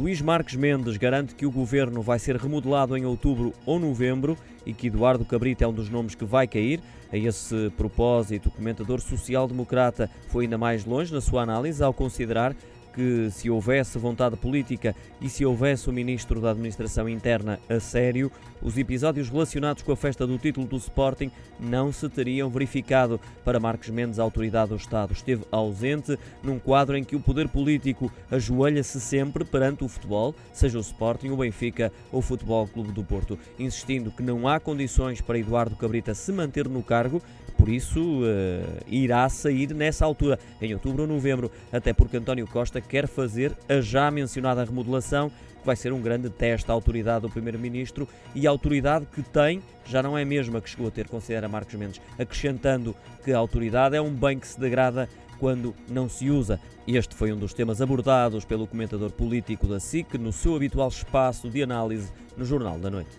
Luís Marques Mendes garante que o governo vai ser remodelado em outubro ou novembro e que Eduardo Cabrita é um dos nomes que vai cair. A esse propósito, o comentador social-democrata foi ainda mais longe na sua análise ao considerar que se houvesse vontade política e se houvesse o Ministro da Administração Interna a sério, os episódios relacionados com a festa do título do Sporting não se teriam verificado. Para Marcos Mendes, a autoridade do Estado esteve ausente num quadro em que o poder político ajoelha-se sempre perante o futebol, seja o Sporting, o Benfica ou o Futebol Clube do Porto, insistindo que não há condições para Eduardo Cabrita se manter no cargo, por isso uh, irá sair nessa altura, em outubro ou novembro, até porque António Costa quer fazer a já mencionada remodelação, que vai ser um grande teste à autoridade do Primeiro-Ministro e a autoridade que tem já não é a mesma que chegou a ter, considera Marcos Mendes, acrescentando que a autoridade é um bem que se degrada quando não se usa. Este foi um dos temas abordados pelo comentador político da SIC no seu habitual espaço de análise no Jornal da Noite.